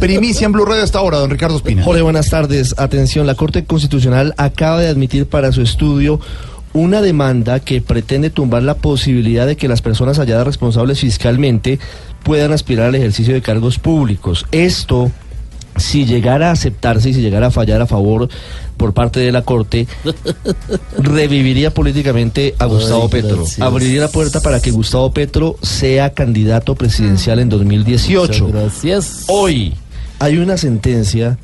Primicia en Blue Radio hasta ahora, don Ricardo Espina. Jorge, buenas tardes. Atención, la Corte Constitucional acaba de admitir para su estudio una demanda que pretende tumbar la posibilidad de que las personas halladas responsables fiscalmente puedan aspirar al ejercicio de cargos públicos. Esto, si llegara a aceptarse y si llegara a fallar a favor por parte de la Corte, reviviría políticamente a Gustavo Ay, Petro. gracias. Abriría la puerta para que Gustavo Petro sea candidato presidencial en 2018. Muchas gracias. Hoy hay una sentencia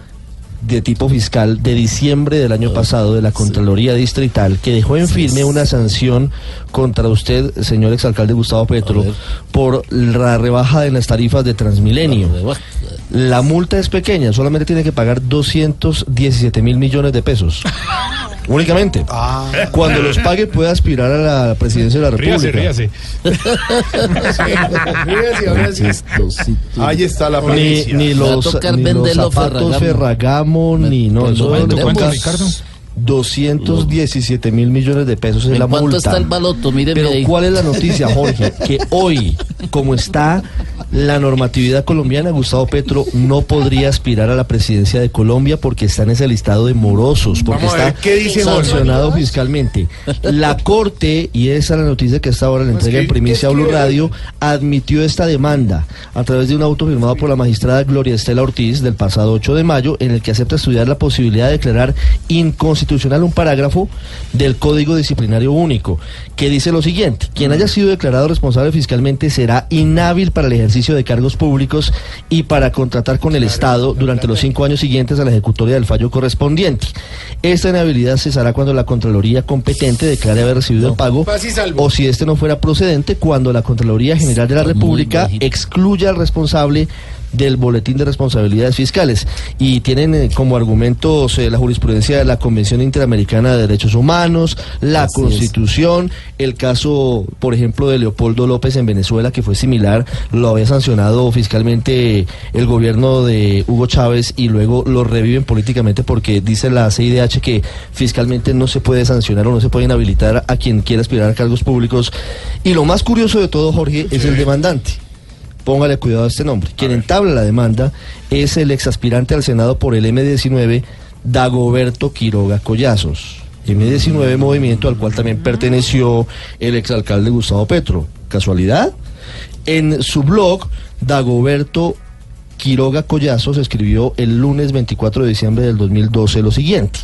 de tipo fiscal de diciembre del año pasado de la Contraloría Distrital que dejó en firme una sanción contra usted, señor exalcalde Gustavo Petro, por la rebaja de las tarifas de Transmilenio. La multa es pequeña, solamente tiene que pagar 217 mil millones de pesos. Únicamente. Cuando los pague puede aspirar a la presidencia de la Ríase, República. ríase. Ahí está la Ni, primicia. ni a los, tocar ni los zapatos Ferragamo. Ferragamo, ni no, ¿En eso cuánto, cuánto, Ricardo? 217 mil millones de pesos es ¿En la cuánto multa. está el baloto? Míreme Pero ahí. ¿cuál es la noticia, Jorge? Que hoy, como está la normatividad colombiana, Gustavo Petro no podría aspirar a la presidencia de Colombia porque está en ese listado de morosos, porque ver, está ¿qué dice Jorge? sancionado fiscalmente. La Corte, y esa es la noticia que hasta ahora le entrega en primicia a Blue Radio, admitió esta demanda a través de un auto firmado por la magistrada Gloria Estela Ortiz del pasado 8 de mayo, en el que acepta estudiar la posibilidad de declarar inconstitucional un parágrafo del Código Disciplinario Único, que dice lo siguiente, quien haya sido declarado responsable fiscalmente será inhábil para el ejercicio de cargos públicos y para contratar con el Estado durante los cinco años siguientes a la ejecutoria del fallo correspondiente. Esta inhabilidad cesará cuando la Contraloría competente declare haber recibido el pago o si este no fuera procedente cuando la Contraloría General de la República excluya al responsable del boletín de responsabilidades fiscales y tienen eh, como argumentos eh, la jurisprudencia de la Convención Interamericana de Derechos Humanos, la Así es. Constitución, el caso, por ejemplo, de Leopoldo López en Venezuela que fue similar, lo había sancionado fiscalmente el gobierno de Hugo Chávez y luego lo reviven políticamente porque dice la CIDH que fiscalmente no se puede sancionar o no se puede inhabilitar a quien quiera aspirar a cargos públicos y lo más curioso de todo, Jorge, es el demandante. Póngale cuidado a este nombre. Quien entabla la demanda es el exaspirante al Senado por el M19, Dagoberto Quiroga Collazos. M19, movimiento al cual también perteneció el exalcalde Gustavo Petro. ¿Casualidad? En su blog, Dagoberto Quiroga Collazos escribió el lunes 24 de diciembre del 2012 lo siguiente.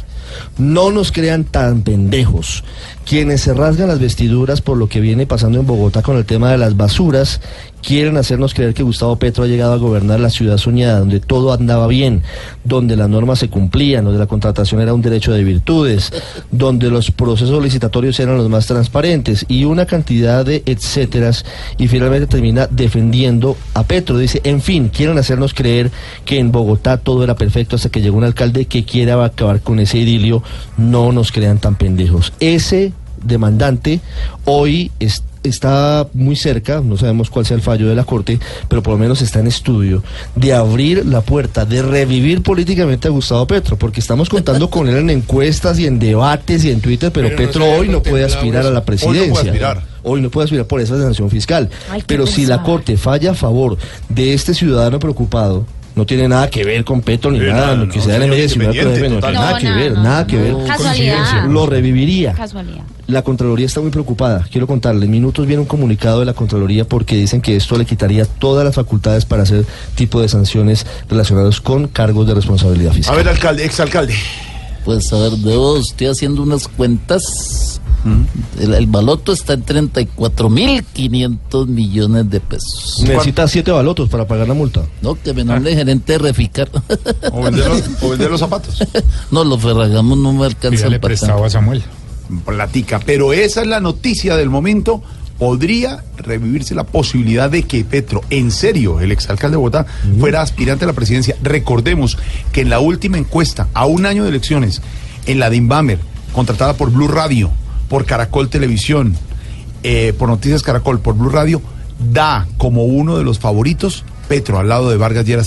No nos crean tan pendejos. Quienes se rasgan las vestiduras por lo que viene pasando en Bogotá con el tema de las basuras, quieren hacernos creer que Gustavo Petro ha llegado a gobernar la ciudad soñada, donde todo andaba bien, donde las normas se cumplían, donde la contratación era un derecho de virtudes, donde los procesos licitatorios eran los más transparentes y una cantidad de etcéteras y finalmente termina defendiendo a Petro. Dice, en fin, quieren hacernos creer que en Bogotá todo era perfecto hasta que llegó un alcalde que quiere acabar con ese idilio. No nos crean tan pendejos. Ese demandante hoy es- está muy cerca, no sabemos cuál sea el fallo de la Corte, pero por lo menos está en estudio de abrir la puerta, de revivir políticamente a Gustavo Petro, porque estamos contando con él en encuestas y en debates y en Twitter, pero, Pero no Petro hoy no puede aspirar a la Hoy no puede presidencia. aspirar. Hoy no puede aspirar por esa sanción fiscal. Ay, pero si la. Corte falla a favor de este ciudadano preocupado, no tiene nada que ver con Petro ni Sí, nada, no, lo no, que sea M19, pero independiente, no tiene nada que ver, no. nada que ver. Casualidad. Lo reviviría. Casualidad. La Contraloría está muy preocupada. Quiero contarle, en minutos viene un comunicado de la Contraloría porque dicen que esto le quitaría todas las facultades para hacer tipo de sanciones relacionados con cargos de responsabilidad A fiscal. ver, alcalde, exalcalde. Pues a ver, debo, estoy haciendo unas cuentas. El, baloto está en 34.500 millones de pesos. Necesita siete balotos para pagar la multa. No, que me nombre ah. gerente de Reficar. O vender los, zapatos. no, los ferragamos no me alcanzan. le prestaba a Samuel. Platica. Pero esa es la noticia del momento. Podría revivirse la posibilidad de que Petro, en serio, el exalcalde de Bogotá, fuera aspirante a la presidencia. Recordemos que en la última encuesta, a un año de elecciones, en la de Inbamer, contratada por Blue Radio, por Caracol Televisión, eh, por Noticias Caracol, por Blue Radio, da como uno de los favoritos Petro al lado de Vargas Lleras.